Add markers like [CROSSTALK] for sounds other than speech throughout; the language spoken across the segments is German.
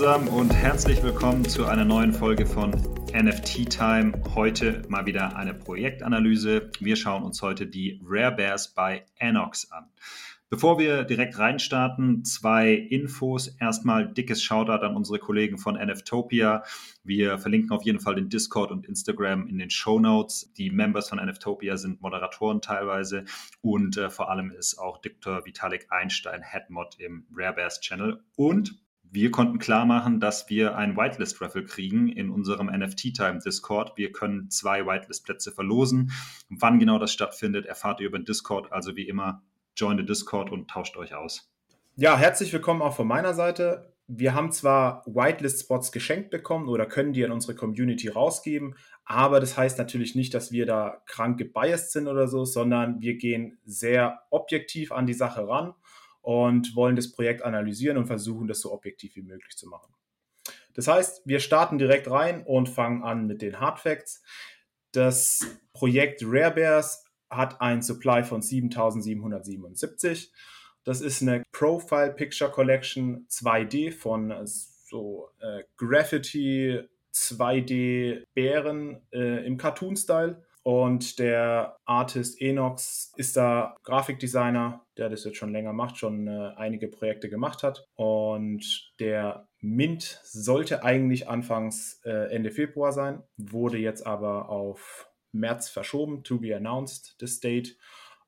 Zusammen und herzlich willkommen zu einer neuen Folge von NFT Time. Heute mal wieder eine Projektanalyse. Wir schauen uns heute die Rare Bears bei Anox an. Bevor wir direkt reinstarten, zwei Infos. Erstmal dickes Shoutout an unsere Kollegen von NFTopia. Wir verlinken auf jeden Fall den Discord und Instagram in den Show Notes. Die Members von NFTopia sind Moderatoren teilweise und äh, vor allem ist auch Dr. Vitalik Einstein Headmod im Rarebears Channel. Und wir konnten klar machen, dass wir ein Whitelist-Raffle kriegen in unserem NFT-Time Discord. Wir können zwei Whitelist-Plätze verlosen. Wann genau das stattfindet, erfahrt ihr über den Discord. Also wie immer join the Discord und tauscht euch aus. Ja, herzlich willkommen auch von meiner Seite. Wir haben zwar Whitelist-Spots geschenkt bekommen oder können die in unsere Community rausgeben, aber das heißt natürlich nicht, dass wir da krank gebiased sind oder so, sondern wir gehen sehr objektiv an die Sache ran und wollen das Projekt analysieren und versuchen, das so objektiv wie möglich zu machen. Das heißt, wir starten direkt rein und fangen an mit den Hard Facts. Das Projekt Rare Bears hat ein Supply von 7777. Das ist eine Profile Picture Collection 2D von so äh, Graffiti 2D Bären äh, im Cartoon-Style. Und der Artist Enox ist da Grafikdesigner, der das jetzt schon länger macht, schon äh, einige Projekte gemacht hat. Und der Mint sollte eigentlich anfangs äh, Ende Februar sein, wurde jetzt aber auf März verschoben, to be announced, this date.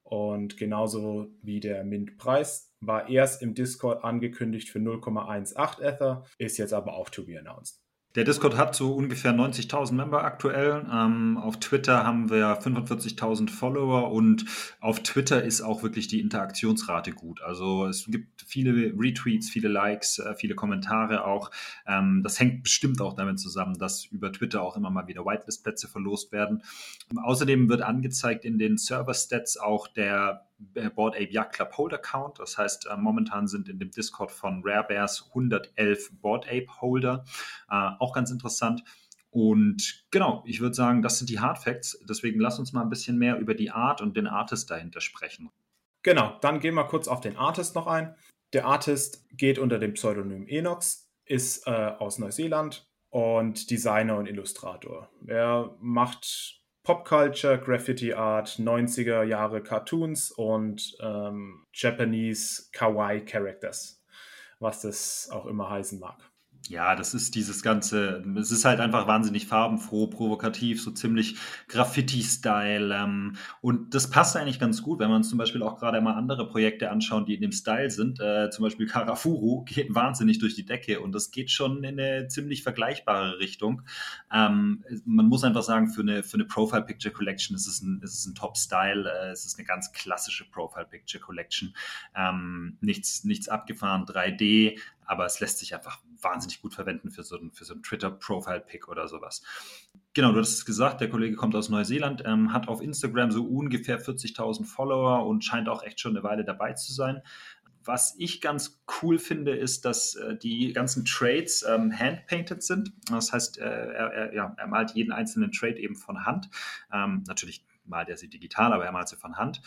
Und genauso wie der Mint-Preis war erst im Discord angekündigt für 0,18 Ether, ist jetzt aber auch to be announced. Der Discord hat so ungefähr 90.000 Member aktuell. Ähm, auf Twitter haben wir 45.000 Follower und auf Twitter ist auch wirklich die Interaktionsrate gut. Also es gibt viele Retweets, viele Likes, äh, viele Kommentare auch. Ähm, das hängt bestimmt auch damit zusammen, dass über Twitter auch immer mal wieder Whitelist-Plätze verlost werden. Außerdem wird angezeigt in den Server-Stats auch der Board Ape Yacht Club Holder Count. Das heißt, äh, momentan sind in dem Discord von Rare Bears 111 Board Ape Holder. Äh, auch ganz interessant. Und genau, ich würde sagen, das sind die Hard Facts. Deswegen lass uns mal ein bisschen mehr über die Art und den Artist dahinter sprechen. Genau, dann gehen wir kurz auf den Artist noch ein. Der Artist geht unter dem Pseudonym Enox, ist äh, aus Neuseeland und Designer und Illustrator. Er macht Popculture, Graffiti Art, 90er Jahre Cartoons und ähm, Japanese Kawaii Characters, was das auch immer heißen mag. Ja, das ist dieses ganze, es ist halt einfach wahnsinnig farbenfroh, provokativ, so ziemlich Graffiti-Style. Ähm, und das passt eigentlich ganz gut, wenn wir uns zum Beispiel auch gerade mal andere Projekte anschauen, die in dem Style sind. Äh, zum Beispiel Karafuru [LAUGHS] geht wahnsinnig durch die Decke und das geht schon in eine ziemlich vergleichbare Richtung. Ähm, man muss einfach sagen, für eine, für eine Profile Picture Collection ist es ein, ist es ein Top-Style. Äh, es ist eine ganz klassische Profile Picture Collection. Ähm, nichts, nichts abgefahren, 3D, aber es lässt sich einfach wahnsinnig gut verwenden für so, für so einen Twitter-Profile-Pick oder sowas. Genau, du hast es gesagt, der Kollege kommt aus Neuseeland, ähm, hat auf Instagram so ungefähr 40.000 Follower und scheint auch echt schon eine Weile dabei zu sein. Was ich ganz cool finde, ist, dass äh, die ganzen Trades ähm, handpainted sind. Das heißt, äh, er, er, ja, er malt jeden einzelnen Trade eben von Hand. Ähm, natürlich malt er sie digital, aber er malt sie von Hand.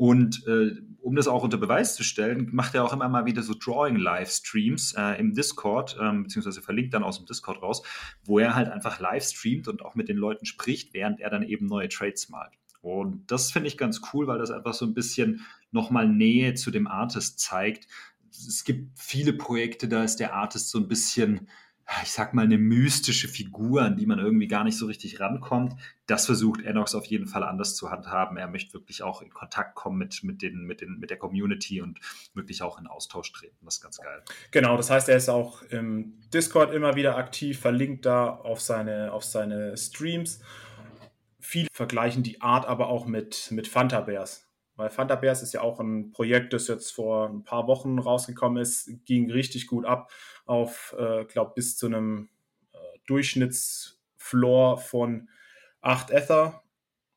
Und äh, um das auch unter Beweis zu stellen, macht er auch immer mal wieder so Drawing-Livestreams äh, im Discord, ähm, beziehungsweise verlinkt dann aus dem Discord raus, wo er halt einfach live streamt und auch mit den Leuten spricht, während er dann eben neue Trades malt. Und das finde ich ganz cool, weil das einfach so ein bisschen nochmal Nähe zu dem Artist zeigt. Es gibt viele Projekte, da ist der Artist so ein bisschen ich sag mal, eine mystische Figur, an die man irgendwie gar nicht so richtig rankommt. Das versucht Enox auf jeden Fall anders zu handhaben. Er möchte wirklich auch in Kontakt kommen mit, mit, den, mit, den, mit der Community und wirklich auch in Austausch treten. Das ist ganz geil. Genau, das heißt, er ist auch im Discord immer wieder aktiv, verlinkt da auf seine, auf seine Streams. Viele vergleichen die Art aber auch mit, mit Fanta Bears. Weil Fanta Bears ist ja auch ein Projekt, das jetzt vor ein paar Wochen rausgekommen ist, ging richtig gut ab auf, äh, glaube bis zu einem äh, Durchschnittsfloor von 8 Ether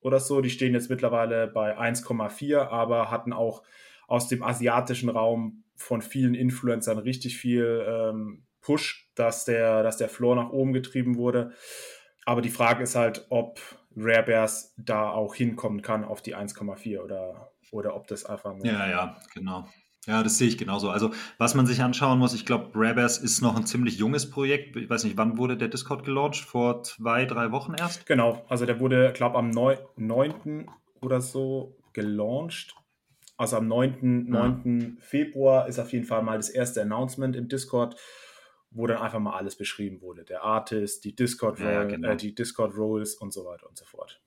oder so. Die stehen jetzt mittlerweile bei 1,4, aber hatten auch aus dem asiatischen Raum von vielen Influencern richtig viel ähm, Push, dass der, dass der Floor nach oben getrieben wurde. Aber die Frage ist halt, ob Rare Bears da auch hinkommen kann auf die 1,4 oder oder ob das einfach nur. Ja, ja, genau. Ja, das sehe ich genauso. Also, was man sich anschauen muss, ich glaube, Brabers ist noch ein ziemlich junges Projekt. Ich weiß nicht, wann wurde der Discord gelauncht? Vor zwei, drei Wochen erst? Genau, also der wurde, glaube am 9. oder so gelauncht. Also am 9. Ja. 9. Februar ist auf jeden Fall mal das erste Announcement im Discord, wo dann einfach mal alles beschrieben wurde. Der Artist, die Discord, ja, genau. äh, die Discord und so weiter und so fort.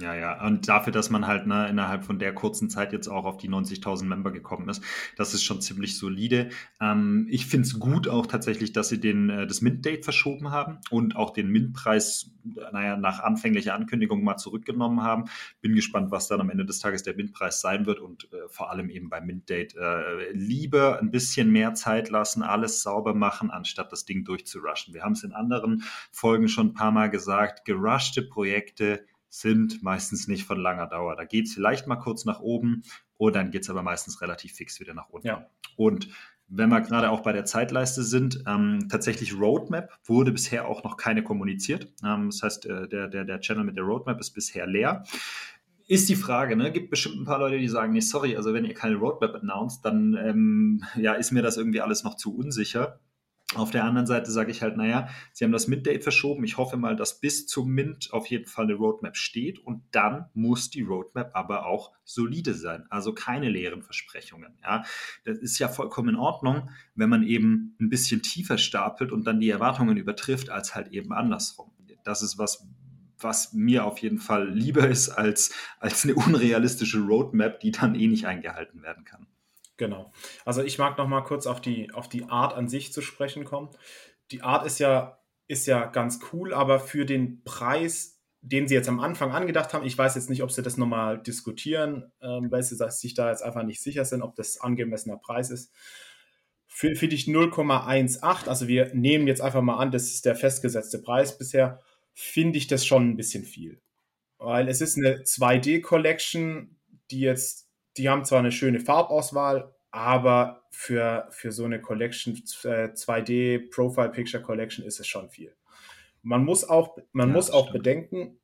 Ja, ja. Und dafür, dass man halt ne, innerhalb von der kurzen Zeit jetzt auch auf die 90.000 Member gekommen ist, das ist schon ziemlich solide. Ähm, ich finde es gut auch tatsächlich, dass sie den, äh, das Mint-Date verschoben haben und auch den Mint-Preis, naja, nach anfänglicher Ankündigung mal zurückgenommen haben. Bin gespannt, was dann am Ende des Tages der Mint-Preis sein wird und äh, vor allem eben beim Mint-Date äh, lieber ein bisschen mehr Zeit lassen, alles sauber machen, anstatt das Ding durchzurushen. Wir haben es in anderen Folgen schon ein paar Mal gesagt, gerushte Projekte sind meistens nicht von langer Dauer. Da geht es vielleicht mal kurz nach oben und dann geht es aber meistens relativ fix wieder nach unten. Ja. Und wenn wir gerade auch bei der Zeitleiste sind, ähm, tatsächlich Roadmap wurde bisher auch noch keine kommuniziert. Ähm, das heißt, äh, der, der, der Channel mit der Roadmap ist bisher leer. Ist die Frage, ne? Gibt bestimmt ein paar Leute, die sagen, nee, sorry, also wenn ihr keine Roadmap announced, dann ähm, ja, ist mir das irgendwie alles noch zu unsicher. Auf der anderen Seite sage ich halt, naja, sie haben das Mint-Date verschoben. Ich hoffe mal, dass bis zum Mint auf jeden Fall eine Roadmap steht und dann muss die Roadmap aber auch solide sein. Also keine leeren Versprechungen. Ja, das ist ja vollkommen in Ordnung, wenn man eben ein bisschen tiefer stapelt und dann die Erwartungen übertrifft, als halt eben andersrum. Das ist was, was mir auf jeden Fall lieber ist als, als eine unrealistische Roadmap, die dann eh nicht eingehalten werden kann. Genau. Also ich mag noch mal kurz auf die, auf die Art an sich zu sprechen kommen. Die Art ist ja, ist ja ganz cool, aber für den Preis, den sie jetzt am Anfang angedacht haben, ich weiß jetzt nicht, ob sie das nochmal diskutieren, ähm, weil sie sich da jetzt einfach nicht sicher sind, ob das angemessener Preis ist. Für, für dich 0,18, also wir nehmen jetzt einfach mal an, das ist der festgesetzte Preis bisher, finde ich das schon ein bisschen viel. Weil es ist eine 2D-Collection, die jetzt die haben zwar eine schöne Farbauswahl, aber für, für so eine Collection, äh, 2D Profile Picture Collection ist es schon viel. Man muss auch, man ja, muss auch bedenken,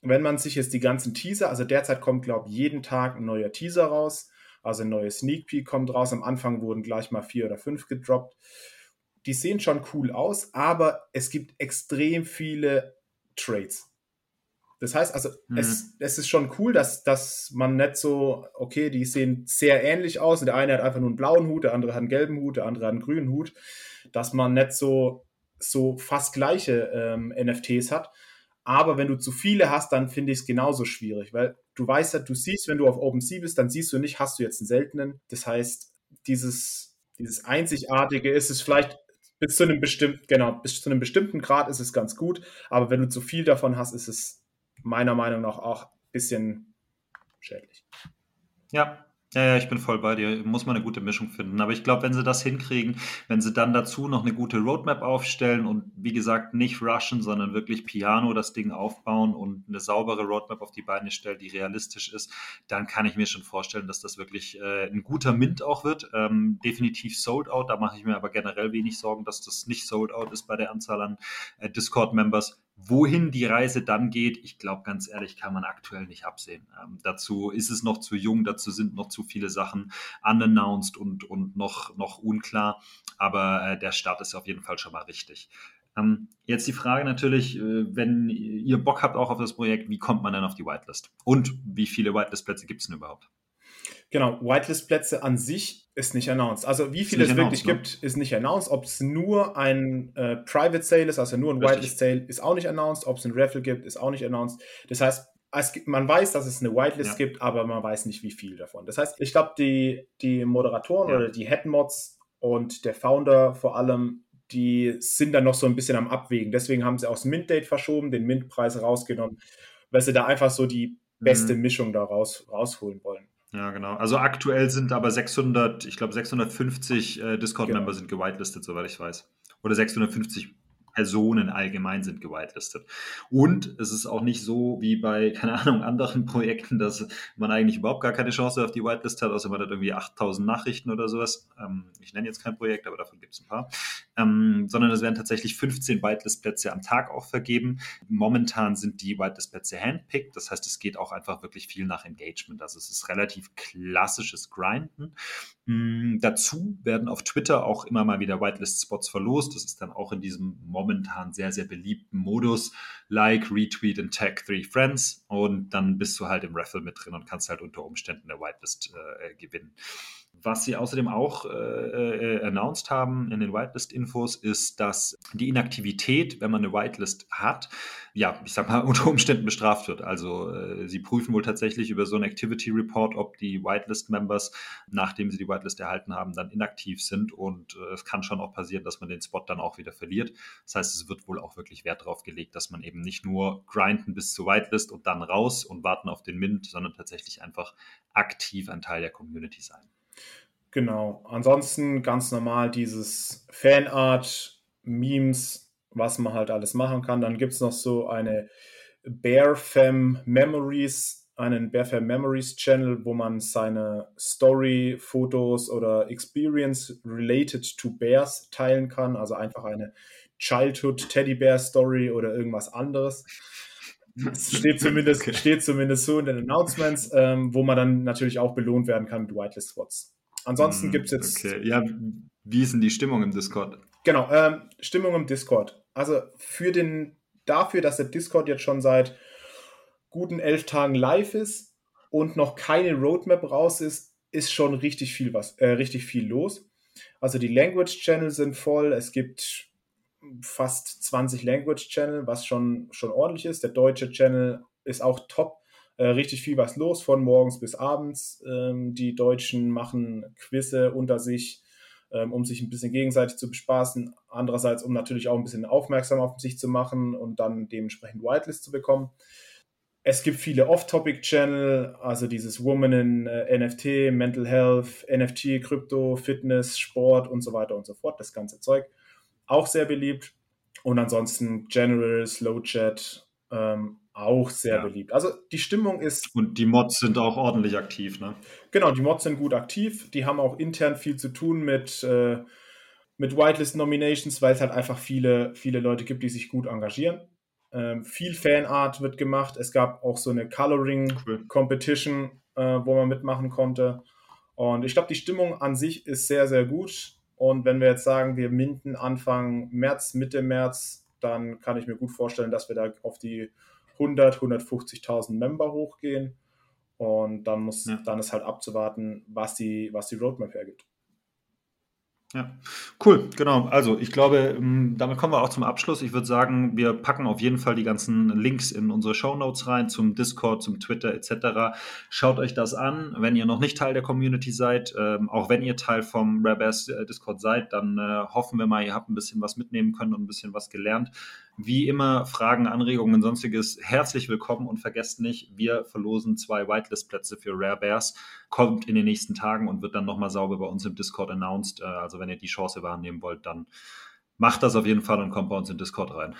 wenn man sich jetzt die ganzen Teaser, also derzeit kommt, glaube ich, jeden Tag ein neuer Teaser raus, also ein neues Sneak Peek kommt raus. Am Anfang wurden gleich mal vier oder fünf gedroppt. Die sehen schon cool aus, aber es gibt extrem viele Trades. Das heißt also, mhm. es, es ist schon cool, dass, dass man nicht so, okay, die sehen sehr ähnlich aus. Und der eine hat einfach nur einen blauen Hut, der andere hat einen gelben Hut, der andere hat einen grünen Hut, dass man nicht so, so fast gleiche ähm, NFTs hat. Aber wenn du zu viele hast, dann finde ich es genauso schwierig, weil du weißt ja, du siehst, wenn du auf OpenSea bist, dann siehst du nicht, hast du jetzt einen seltenen. Das heißt, dieses, dieses Einzigartige ist es vielleicht bis zu einem bestimmten, genau, bis zu einem bestimmten Grad ist es ganz gut, aber wenn du zu viel davon hast, ist es meiner Meinung nach auch ein bisschen schädlich. Ja, ja, ja, ich bin voll bei dir. Muss man eine gute Mischung finden. Aber ich glaube, wenn sie das hinkriegen, wenn sie dann dazu noch eine gute Roadmap aufstellen und wie gesagt nicht rushen, sondern wirklich piano das Ding aufbauen und eine saubere Roadmap auf die Beine stellen, die realistisch ist, dann kann ich mir schon vorstellen, dass das wirklich äh, ein guter Mint auch wird. Ähm, definitiv sold out. Da mache ich mir aber generell wenig Sorgen, dass das nicht sold out ist bei der Anzahl an äh, Discord-Members. Wohin die Reise dann geht, ich glaube, ganz ehrlich, kann man aktuell nicht absehen. Ähm, dazu ist es noch zu jung, dazu sind noch zu viele Sachen unannounced und, und noch, noch unklar. Aber äh, der Start ist auf jeden Fall schon mal richtig. Ähm, jetzt die Frage natürlich, äh, wenn ihr Bock habt auch auf das Projekt, wie kommt man dann auf die Whitelist? Und wie viele Whitelist-Plätze gibt es denn überhaupt? Genau, Whitelist-Plätze an sich ist nicht announced. Also wie viele es wirklich ne? gibt, ist nicht announced. Ob es nur ein äh, Private Sale ist, also nur ein Whitelist Sale, ist auch nicht announced. Ob es ein Raffle gibt, ist auch nicht announced. Das heißt, gibt, man weiß, dass es eine Whitelist ja. gibt, aber man weiß nicht, wie viel davon. Das heißt, ich glaube, die, die Moderatoren ja. oder die Headmods und der Founder vor allem, die sind dann noch so ein bisschen am Abwägen. Deswegen haben sie auch das Mint-Date verschoben, den Mint-Preis rausgenommen, weil sie da einfach so die beste mhm. Mischung da raus, rausholen wollen. Ja, genau. Also aktuell sind aber 600, ich glaube 650 äh, Discord-Member genau. sind gewitelistet, soweit ich weiß. Oder 650 Personen allgemein sind gewitelistet. Und es ist auch nicht so wie bei, [LAUGHS] keine Ahnung, anderen Projekten, dass man eigentlich überhaupt gar keine Chance auf die Whitelist hat, außer man hat irgendwie 8000 Nachrichten oder sowas. Ähm, ich nenne jetzt kein Projekt, aber davon gibt es ein paar. ähm, sondern es werden tatsächlich 15 Whitelist-Plätze am Tag auch vergeben. Momentan sind die Whitelist-Plätze handpicked, das heißt, es geht auch einfach wirklich viel nach Engagement. Also es ist relativ klassisches Grinden. Mhm, dazu werden auf Twitter auch immer mal wieder Whitelist-Spots verlost. Das ist dann auch in diesem momentan sehr, sehr beliebten Modus, like, retweet and tag three friends und dann bist du halt im Raffle mit drin und kannst halt unter Umständen eine Whitelist äh, gewinnen. Was sie außerdem auch äh, äh, announced haben in den Whitelist-Infos, ist, dass die Inaktivität, wenn man eine Whitelist hat, ja, ich sag mal, [LAUGHS] unter Umständen bestraft wird. Also äh, sie prüfen wohl tatsächlich über so einen Activity Report, ob die Whitelist-Members, nachdem sie die Whitelist erhalten haben, dann inaktiv sind. Und äh, es kann schon auch passieren, dass man den Spot dann auch wieder verliert. Das heißt, es wird wohl auch wirklich Wert darauf gelegt, dass man eben nicht nur grinden bis zur Whitelist und dann raus und warten auf den Mint, sondern tatsächlich einfach aktiv ein Teil der Community sein. Genau. Ansonsten ganz normal dieses Fanart, Memes, was man halt alles machen kann. Dann gibt es noch so eine Bearfam Memories, einen Bearfam Memories Channel, wo man seine Story, Fotos oder Experience related to Bears teilen kann. Also einfach eine Childhood Teddy Bear Story oder irgendwas anderes. Das [LAUGHS] steht zumindest, okay. steht zumindest so in den Announcements, ähm, wo man dann natürlich auch belohnt werden kann mit Whitelist Spots. Ansonsten mm, gibt es jetzt. Okay, ja, wie ist denn die Stimmung im Discord? Genau, ähm, Stimmung im Discord. Also für den, dafür, dass der Discord jetzt schon seit guten elf Tagen live ist und noch keine Roadmap raus ist, ist schon richtig viel was, äh, richtig viel los. Also die Language Channel sind voll. Es gibt fast 20 Language Channel, was schon, schon ordentlich ist. Der deutsche Channel ist auch top äh, richtig viel was los von morgens bis abends. Ähm, die Deutschen machen Quizze unter sich, ähm, um sich ein bisschen gegenseitig zu bespaßen. Andererseits, um natürlich auch ein bisschen aufmerksam auf sich zu machen und dann dementsprechend Whitelist zu bekommen. Es gibt viele Off-Topic-Channel, also dieses Woman in äh, NFT, Mental Health, NFT, Krypto, Fitness, Sport und so weiter und so fort. Das ganze Zeug. Auch sehr beliebt. Und ansonsten General, Slow Chat, ähm, auch sehr ja. beliebt. Also die Stimmung ist. Und die Mods sind auch ordentlich aktiv, ne? Genau, die Mods sind gut aktiv. Die haben auch intern viel zu tun mit, äh, mit Whitelist-Nominations, weil es halt einfach viele, viele Leute gibt, die sich gut engagieren. Ähm, viel Fanart wird gemacht. Es gab auch so eine Coloring-Competition, cool. äh, wo man mitmachen konnte. Und ich glaube, die Stimmung an sich ist sehr, sehr gut. Und wenn wir jetzt sagen, wir minden Anfang März, Mitte März, dann kann ich mir gut vorstellen, dass wir da auf die 100, 150.000 Member hochgehen. Und dann muss, ja. dann ist halt abzuwarten, was die, was die Roadmap hergibt. Ja, cool, genau. Also ich glaube, ähm, damit kommen wir auch zum Abschluss. Ich würde sagen, wir packen auf jeden Fall die ganzen Links in unsere Show Notes rein, zum Discord, zum Twitter etc. Schaut euch das an. Wenn ihr noch nicht Teil der Community seid, ähm, auch wenn ihr Teil vom Rabbers äh, Discord seid, dann äh, hoffen wir mal, ihr habt ein bisschen was mitnehmen können und ein bisschen was gelernt. Wie immer, Fragen, Anregungen, sonstiges, herzlich willkommen und vergesst nicht, wir verlosen zwei Whitelist-Plätze für Rare Bears. Kommt in den nächsten Tagen und wird dann nochmal sauber bei uns im Discord announced. Äh, also wenn ihr die Chance wahrnehmen wollt, dann macht das auf jeden Fall und kommt bei uns in Discord rein.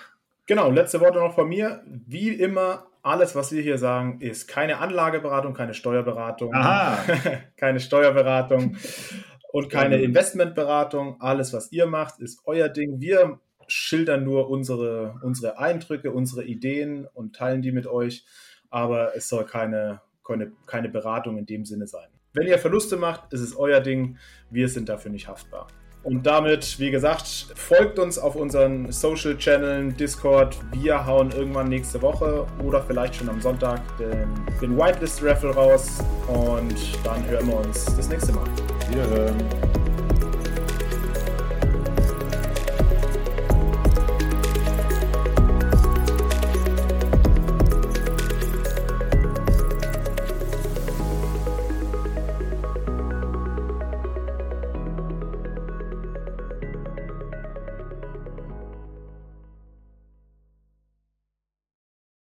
Genau, letzte Worte noch von mir. Wie immer, alles, was wir hier sagen, ist keine Anlageberatung, keine Steuerberatung, [LAUGHS] keine Steuerberatung und keine Investmentberatung. Alles, was ihr macht, ist euer Ding. Wir schildern nur unsere, unsere Eindrücke, unsere Ideen und teilen die mit euch. Aber es soll keine, keine, keine Beratung in dem Sinne sein. Wenn ihr Verluste macht, ist es euer Ding. Wir sind dafür nicht haftbar. Und damit, wie gesagt, folgt uns auf unseren Social Channels, Discord. Wir hauen irgendwann nächste Woche oder vielleicht schon am Sonntag den, den Whitelist Raffle raus. Und dann hören wir uns das nächste Mal. Wiederhören.